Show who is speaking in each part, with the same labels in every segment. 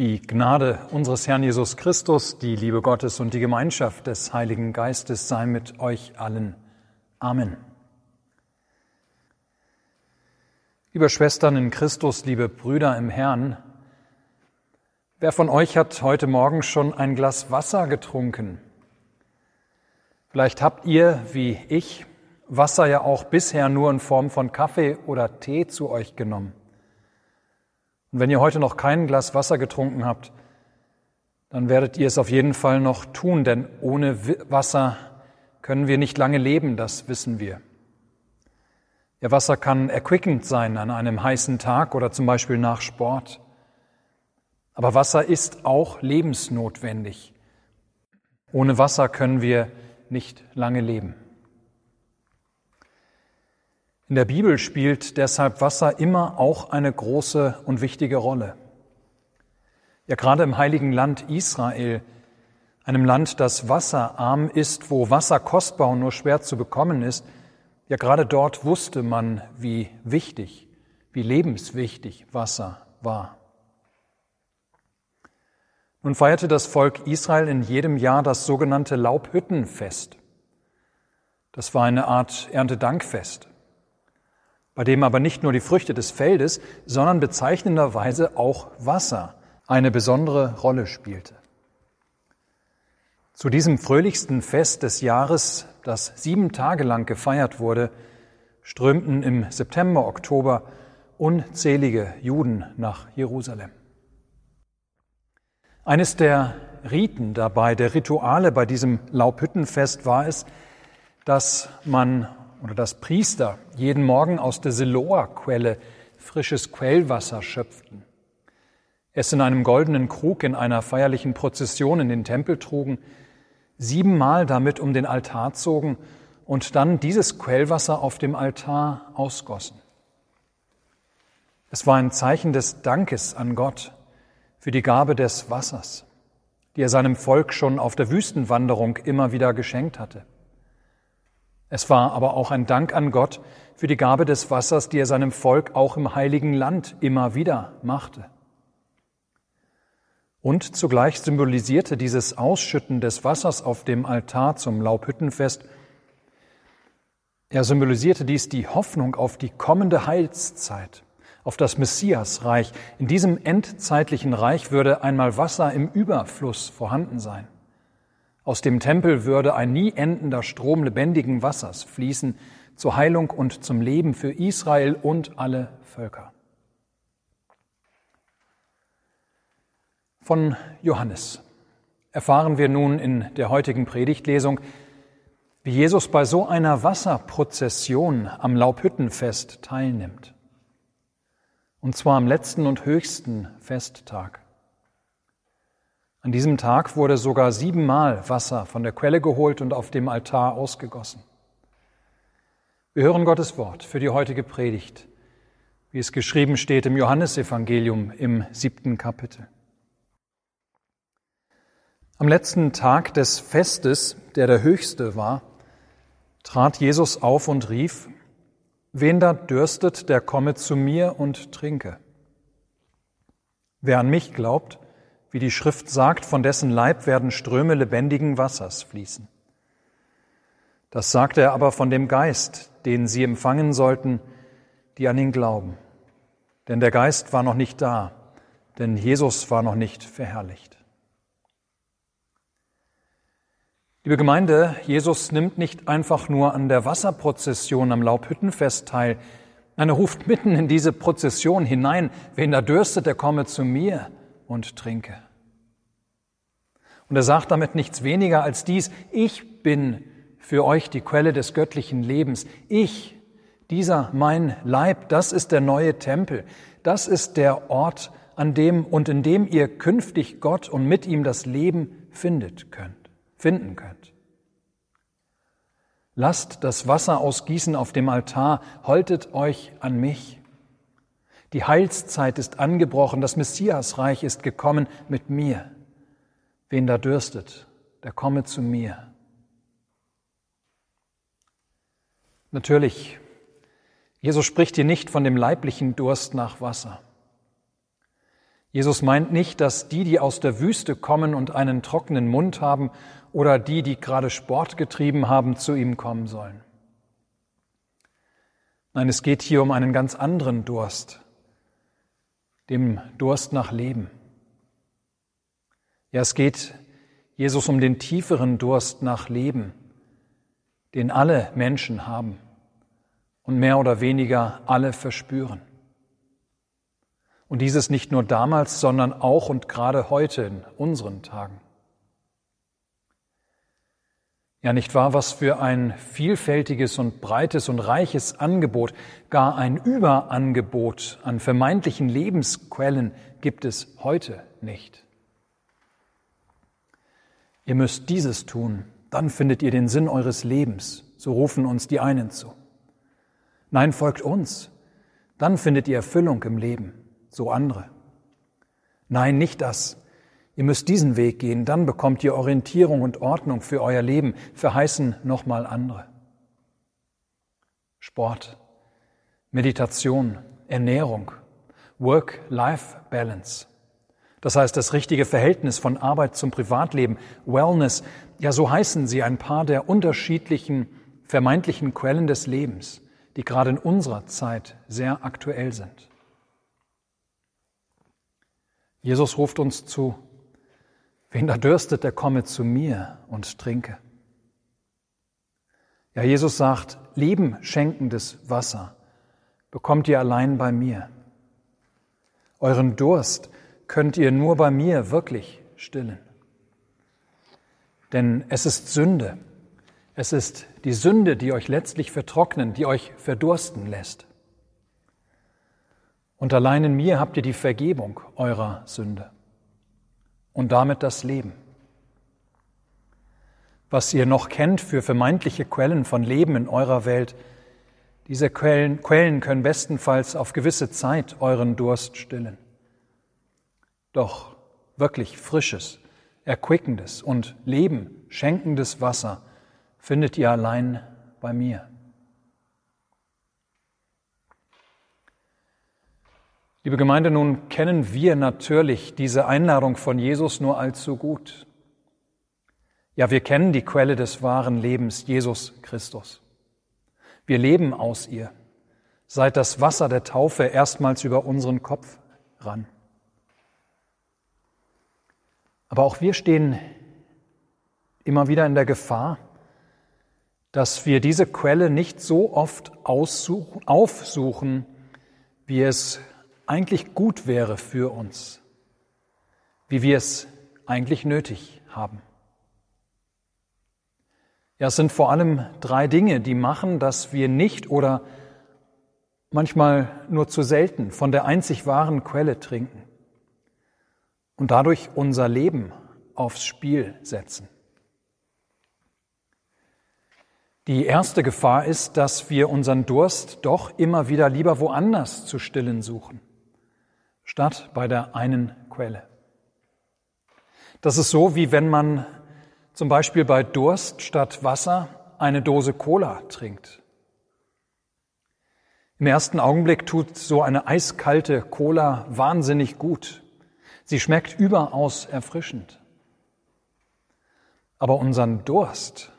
Speaker 1: Die Gnade unseres Herrn Jesus Christus, die Liebe Gottes und die Gemeinschaft des Heiligen Geistes sei mit euch allen. Amen. Liebe Schwestern in Christus, liebe Brüder im Herrn, wer von euch hat heute Morgen schon ein Glas Wasser getrunken? Vielleicht habt ihr, wie ich, Wasser ja auch bisher nur in Form von Kaffee oder Tee zu euch genommen. Und wenn ihr heute noch kein Glas Wasser getrunken habt, dann werdet ihr es auf jeden Fall noch tun, denn ohne Wasser können wir nicht lange leben, das wissen wir. Ja, Wasser kann erquickend sein an einem heißen Tag oder zum Beispiel nach Sport. Aber Wasser ist auch lebensnotwendig. Ohne Wasser können wir nicht lange leben. In der Bibel spielt deshalb Wasser immer auch eine große und wichtige Rolle. Ja, gerade im heiligen Land Israel, einem Land, das wasserarm ist, wo Wasser kostbar und nur schwer zu bekommen ist, ja, gerade dort wusste man, wie wichtig, wie lebenswichtig Wasser war. Nun feierte das Volk Israel in jedem Jahr das sogenannte Laubhüttenfest. Das war eine Art Erntedankfest bei dem aber nicht nur die Früchte des Feldes, sondern bezeichnenderweise auch Wasser eine besondere Rolle spielte. Zu diesem fröhlichsten Fest des Jahres, das sieben Tage lang gefeiert wurde, strömten im September, Oktober unzählige Juden nach Jerusalem. Eines der Riten dabei, der Rituale bei diesem Laubhüttenfest war es, dass man oder dass Priester jeden Morgen aus der Siloa-Quelle frisches Quellwasser schöpften, es in einem goldenen Krug in einer feierlichen Prozession in den Tempel trugen, siebenmal damit um den Altar zogen und dann dieses Quellwasser auf dem Altar ausgossen. Es war ein Zeichen des Dankes an Gott für die Gabe des Wassers, die er seinem Volk schon auf der Wüstenwanderung immer wieder geschenkt hatte. Es war aber auch ein Dank an Gott für die Gabe des Wassers, die er seinem Volk auch im heiligen Land immer wieder machte. Und zugleich symbolisierte dieses Ausschütten des Wassers auf dem Altar zum Laubhüttenfest, er symbolisierte dies die Hoffnung auf die kommende Heilszeit, auf das Messiasreich. In diesem endzeitlichen Reich würde einmal Wasser im Überfluss vorhanden sein. Aus dem Tempel würde ein nie endender Strom lebendigen Wassers fließen zur Heilung und zum Leben für Israel und alle Völker. Von Johannes erfahren wir nun in der heutigen Predigtlesung, wie Jesus bei so einer Wasserprozession am Laubhüttenfest teilnimmt. Und zwar am letzten und höchsten Festtag. An diesem Tag wurde sogar siebenmal Wasser von der Quelle geholt und auf dem Altar ausgegossen. Wir hören Gottes Wort für die heutige Predigt, wie es geschrieben steht im Johannesevangelium im siebten Kapitel. Am letzten Tag des Festes, der der höchste war, trat Jesus auf und rief, Wen da dürstet, der komme zu mir und trinke. Wer an mich glaubt, wie die Schrift sagt, von dessen Leib werden Ströme lebendigen Wassers fließen. Das sagte er aber von dem Geist, den sie empfangen sollten, die an ihn glauben. Denn der Geist war noch nicht da, denn Jesus war noch nicht verherrlicht. Liebe Gemeinde, Jesus nimmt nicht einfach nur an der Wasserprozession am Laubhüttenfest teil, nein, er ruft mitten in diese Prozession hinein, wen da dürstet, der komme zu mir und trinke. Und er sagt damit nichts weniger als dies, ich bin für euch die Quelle des göttlichen Lebens. Ich, dieser mein Leib, das ist der neue Tempel. Das ist der Ort, an dem und in dem ihr künftig Gott und mit ihm das Leben findet könnt, finden könnt. Lasst das Wasser ausgießen auf dem Altar, holtet euch an mich. Die Heilszeit ist angebrochen, das Messiasreich ist gekommen mit mir. Wen da dürstet, der komme zu mir. Natürlich, Jesus spricht hier nicht von dem leiblichen Durst nach Wasser. Jesus meint nicht, dass die, die aus der Wüste kommen und einen trockenen Mund haben, oder die, die gerade Sport getrieben haben, zu ihm kommen sollen. Nein, es geht hier um einen ganz anderen Durst, dem Durst nach Leben. Ja, es geht Jesus um den tieferen Durst nach Leben, den alle Menschen haben und mehr oder weniger alle verspüren. Und dieses nicht nur damals, sondern auch und gerade heute in unseren Tagen. Ja, nicht wahr, was für ein vielfältiges und breites und reiches Angebot, gar ein Überangebot an vermeintlichen Lebensquellen gibt es heute nicht. Ihr müsst dieses tun, dann findet ihr den Sinn eures Lebens, so rufen uns die einen zu. Nein, folgt uns, dann findet ihr Erfüllung im Leben, so andere. Nein, nicht das, Ihr müsst diesen Weg gehen, dann bekommt ihr Orientierung und Ordnung für euer Leben, verheißen nochmal andere. Sport, Meditation, Ernährung, Work-Life-Balance. Das heißt, das richtige Verhältnis von Arbeit zum Privatleben, Wellness, ja, so heißen sie ein paar der unterschiedlichen vermeintlichen Quellen des Lebens, die gerade in unserer Zeit sehr aktuell sind. Jesus ruft uns zu, Wen da dürstet, der komme zu mir und trinke. Ja, Jesus sagt, Leben schenkendes Wasser bekommt ihr allein bei mir. Euren Durst könnt ihr nur bei mir wirklich stillen. Denn es ist Sünde. Es ist die Sünde, die euch letztlich vertrocknen, die euch verdursten lässt. Und allein in mir habt ihr die Vergebung eurer Sünde und damit das Leben. Was ihr noch kennt für vermeintliche Quellen von Leben in eurer Welt, diese Quellen, Quellen können bestenfalls auf gewisse Zeit euren Durst stillen. Doch wirklich frisches, erquickendes und Leben schenkendes Wasser findet ihr allein bei mir. Liebe Gemeinde, nun kennen wir natürlich diese Einladung von Jesus nur allzu gut. Ja, wir kennen die Quelle des wahren Lebens, Jesus Christus. Wir leben aus ihr, seit das Wasser der Taufe erstmals über unseren Kopf ran. Aber auch wir stehen immer wieder in der Gefahr, dass wir diese Quelle nicht so oft aufsuchen, wie es eigentlich gut wäre für uns, wie wir es eigentlich nötig haben. Ja, es sind vor allem drei Dinge, die machen, dass wir nicht oder manchmal nur zu selten von der einzig wahren Quelle trinken und dadurch unser Leben aufs Spiel setzen. Die erste Gefahr ist, dass wir unseren Durst doch immer wieder lieber woanders zu stillen suchen statt bei der einen Quelle. Das ist so, wie wenn man zum Beispiel bei Durst statt Wasser eine Dose Cola trinkt. Im ersten Augenblick tut so eine eiskalte Cola wahnsinnig gut. Sie schmeckt überaus erfrischend. Aber unseren Durst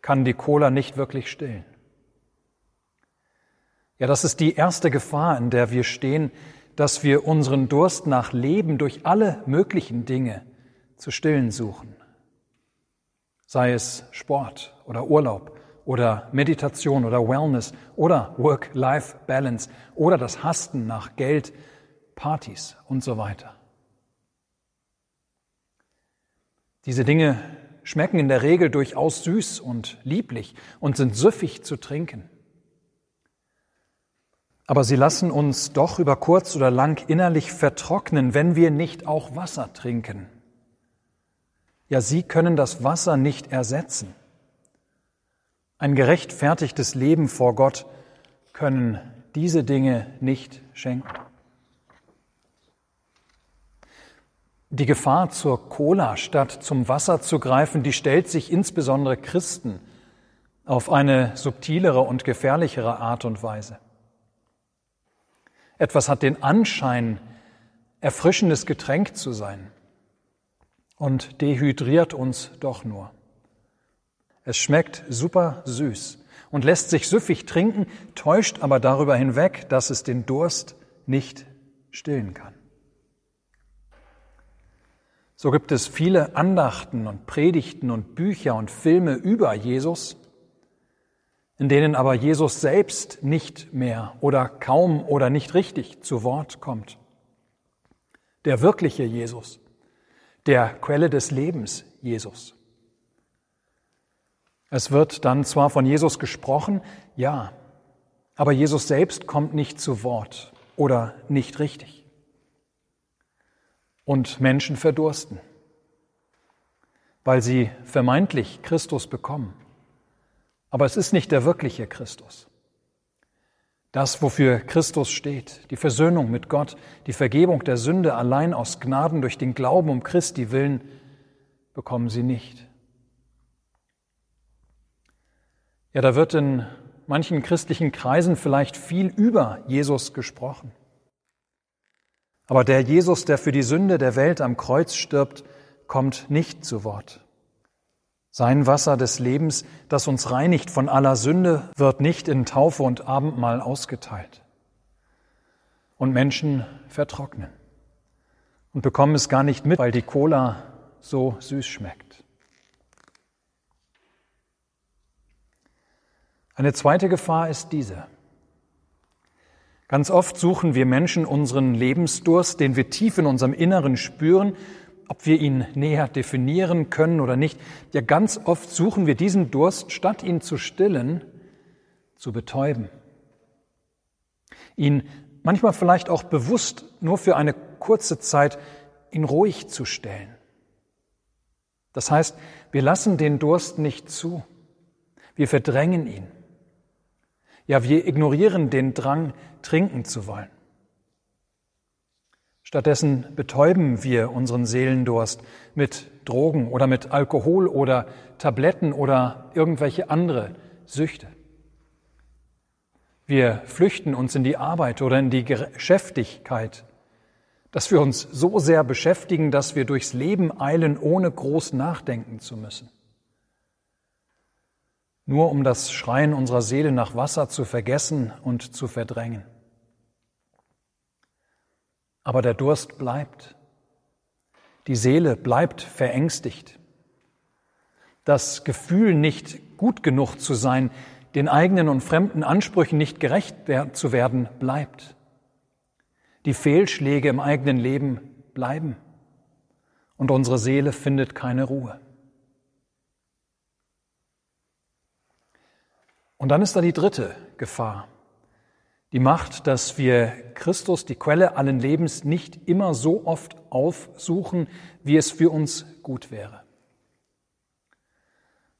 Speaker 1: kann die Cola nicht wirklich stillen. Ja, das ist die erste Gefahr, in der wir stehen, dass wir unseren Durst nach Leben durch alle möglichen Dinge zu stillen suchen. Sei es Sport oder Urlaub oder Meditation oder Wellness oder Work-Life-Balance oder das Hasten nach Geld, Partys und so weiter. Diese Dinge schmecken in der Regel durchaus süß und lieblich und sind süffig zu trinken. Aber sie lassen uns doch über kurz oder lang innerlich vertrocknen, wenn wir nicht auch Wasser trinken. Ja, sie können das Wasser nicht ersetzen. Ein gerechtfertigtes Leben vor Gott können diese Dinge nicht schenken. Die Gefahr zur Cola statt zum Wasser zu greifen, die stellt sich insbesondere Christen auf eine subtilere und gefährlichere Art und Weise. Etwas hat den Anschein, erfrischendes Getränk zu sein und dehydriert uns doch nur. Es schmeckt super süß und lässt sich süffig trinken, täuscht aber darüber hinweg, dass es den Durst nicht stillen kann. So gibt es viele Andachten und Predigten und Bücher und Filme über Jesus, in denen aber Jesus selbst nicht mehr oder kaum oder nicht richtig zu Wort kommt. Der wirkliche Jesus, der Quelle des Lebens Jesus. Es wird dann zwar von Jesus gesprochen, ja, aber Jesus selbst kommt nicht zu Wort oder nicht richtig. Und Menschen verdursten, weil sie vermeintlich Christus bekommen. Aber es ist nicht der wirkliche Christus. Das, wofür Christus steht, die Versöhnung mit Gott, die Vergebung der Sünde allein aus Gnaden durch den Glauben um Christi willen, bekommen sie nicht. Ja, da wird in manchen christlichen Kreisen vielleicht viel über Jesus gesprochen. Aber der Jesus, der für die Sünde der Welt am Kreuz stirbt, kommt nicht zu Wort. Sein Wasser des Lebens, das uns reinigt von aller Sünde, wird nicht in Taufe und Abendmahl ausgeteilt. Und Menschen vertrocknen und bekommen es gar nicht mit, weil die Cola so süß schmeckt. Eine zweite Gefahr ist diese. Ganz oft suchen wir Menschen unseren Lebensdurst, den wir tief in unserem Inneren spüren, ob wir ihn näher definieren können oder nicht. Ja, ganz oft suchen wir diesen Durst, statt ihn zu stillen, zu betäuben. Ihn manchmal vielleicht auch bewusst nur für eine kurze Zeit ihn ruhig zu stellen. Das heißt, wir lassen den Durst nicht zu. Wir verdrängen ihn. Ja, wir ignorieren den Drang, trinken zu wollen. Stattdessen betäuben wir unseren Seelendurst mit Drogen oder mit Alkohol oder Tabletten oder irgendwelche andere Süchte. Wir flüchten uns in die Arbeit oder in die Geschäftigkeit, dass wir uns so sehr beschäftigen, dass wir durchs Leben eilen, ohne groß nachdenken zu müssen. Nur um das Schreien unserer Seele nach Wasser zu vergessen und zu verdrängen aber der Durst bleibt. Die Seele bleibt verängstigt. Das Gefühl, nicht gut genug zu sein, den eigenen und fremden Ansprüchen nicht gerecht zu werden, bleibt. Die Fehlschläge im eigenen Leben bleiben und unsere Seele findet keine Ruhe. Und dann ist da die dritte Gefahr. Die Macht, dass wir Christus, die Quelle allen Lebens, nicht immer so oft aufsuchen, wie es für uns gut wäre.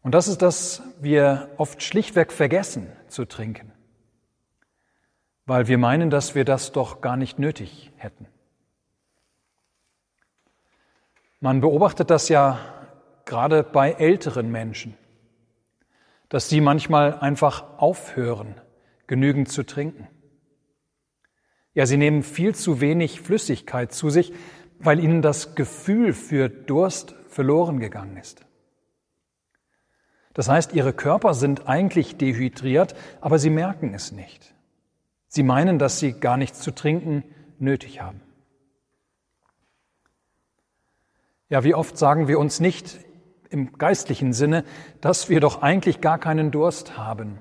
Speaker 1: Und das ist, dass wir oft schlichtweg vergessen zu trinken, weil wir meinen, dass wir das doch gar nicht nötig hätten. Man beobachtet das ja gerade bei älteren Menschen, dass sie manchmal einfach aufhören, genügend zu trinken. Ja, sie nehmen viel zu wenig Flüssigkeit zu sich, weil ihnen das Gefühl für Durst verloren gegangen ist. Das heißt, ihre Körper sind eigentlich dehydriert, aber sie merken es nicht. Sie meinen, dass sie gar nichts zu trinken nötig haben. Ja, wie oft sagen wir uns nicht im geistlichen Sinne, dass wir doch eigentlich gar keinen Durst haben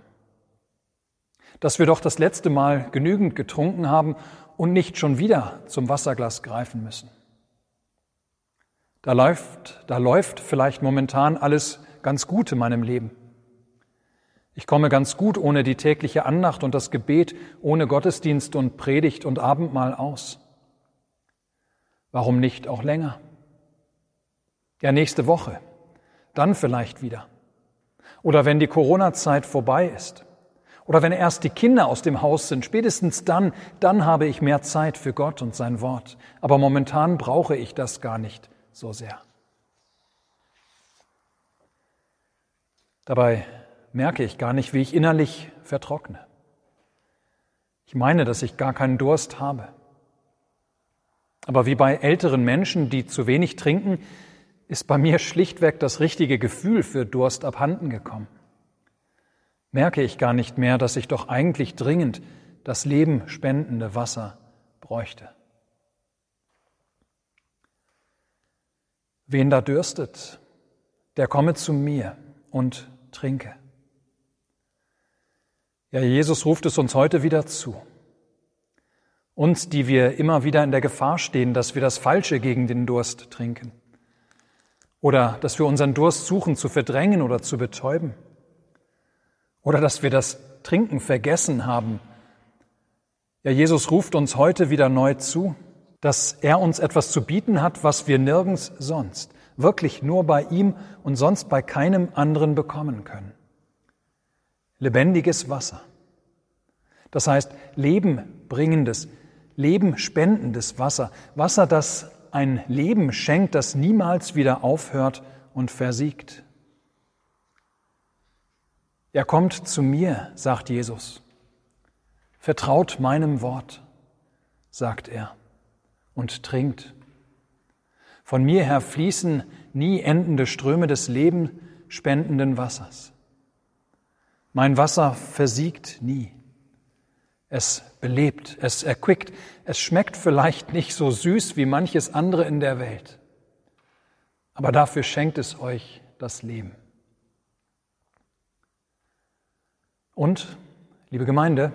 Speaker 1: dass wir doch das letzte Mal genügend getrunken haben und nicht schon wieder zum Wasserglas greifen müssen. Da läuft, da läuft vielleicht momentan alles ganz gut in meinem Leben. Ich komme ganz gut ohne die tägliche Andacht und das Gebet, ohne Gottesdienst und Predigt und Abendmahl aus. Warum nicht auch länger? Ja, nächste Woche, dann vielleicht wieder. Oder wenn die Corona-Zeit vorbei ist. Oder wenn erst die Kinder aus dem Haus sind, spätestens dann, dann habe ich mehr Zeit für Gott und sein Wort. Aber momentan brauche ich das gar nicht so sehr. Dabei merke ich gar nicht, wie ich innerlich vertrockne. Ich meine, dass ich gar keinen Durst habe. Aber wie bei älteren Menschen, die zu wenig trinken, ist bei mir schlichtweg das richtige Gefühl für Durst abhanden gekommen. Merke ich gar nicht mehr, dass ich doch eigentlich dringend das Leben spendende Wasser bräuchte. Wen da dürstet, der komme zu mir und trinke. Ja, Jesus ruft es uns heute wieder zu. Uns, die wir immer wieder in der Gefahr stehen, dass wir das Falsche gegen den Durst trinken. Oder dass wir unseren Durst suchen zu verdrängen oder zu betäuben. Oder dass wir das Trinken vergessen haben. Ja, Jesus ruft uns heute wieder neu zu, dass er uns etwas zu bieten hat, was wir nirgends sonst, wirklich nur bei ihm und sonst bei keinem anderen bekommen können. Lebendiges Wasser. Das heißt, lebenbringendes, lebenspendendes Wasser. Wasser, das ein Leben schenkt, das niemals wieder aufhört und versiegt. Er kommt zu mir, sagt Jesus. Vertraut meinem Wort, sagt er, und trinkt. Von mir her fließen nie endende Ströme des lebenspendenden Wassers. Mein Wasser versiegt nie. Es belebt, es erquickt, es schmeckt vielleicht nicht so süß wie manches andere in der Welt, aber dafür schenkt es euch das Leben. Und, liebe Gemeinde,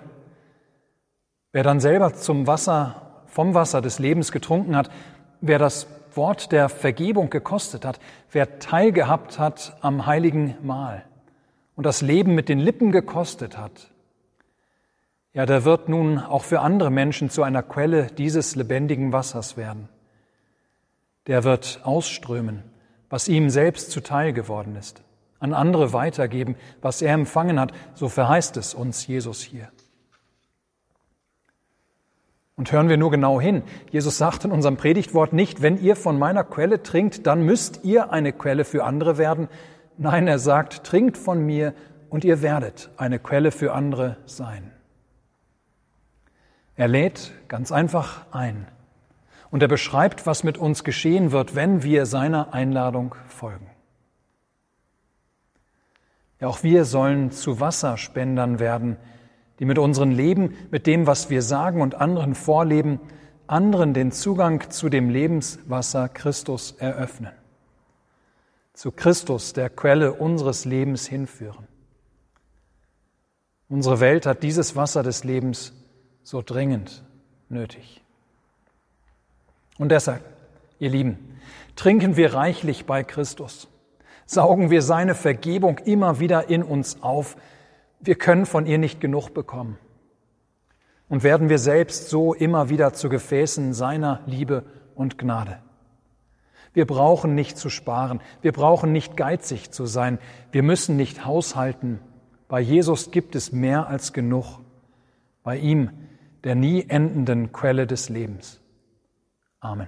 Speaker 1: wer dann selber zum Wasser, vom Wasser des Lebens getrunken hat, wer das Wort der Vergebung gekostet hat, wer teilgehabt hat am heiligen Mahl und das Leben mit den Lippen gekostet hat, ja, der wird nun auch für andere Menschen zu einer Quelle dieses lebendigen Wassers werden. Der wird ausströmen, was ihm selbst zuteil geworden ist, an andere weitergeben, was er empfangen hat, so verheißt es uns Jesus hier. Und hören wir nur genau hin. Jesus sagt in unserem Predigtwort nicht, wenn ihr von meiner Quelle trinkt, dann müsst ihr eine Quelle für andere werden. Nein, er sagt, trinkt von mir und ihr werdet eine Quelle für andere sein. Er lädt ganz einfach ein und er beschreibt, was mit uns geschehen wird, wenn wir seiner Einladung folgen. Ja, auch wir sollen zu Wasserspendern werden, die mit unserem Leben, mit dem, was wir sagen und anderen vorleben, anderen den Zugang zu dem Lebenswasser Christus eröffnen. Zu Christus, der Quelle unseres Lebens hinführen. Unsere Welt hat dieses Wasser des Lebens so dringend nötig. Und deshalb, ihr Lieben, trinken wir reichlich bei Christus, saugen wir seine Vergebung immer wieder in uns auf, wir können von ihr nicht genug bekommen. Und werden wir selbst so immer wieder zu Gefäßen seiner Liebe und Gnade. Wir brauchen nicht zu sparen, wir brauchen nicht geizig zu sein, wir müssen nicht haushalten. Bei Jesus gibt es mehr als genug. Bei ihm der nie endenden Quelle des Lebens. Amen.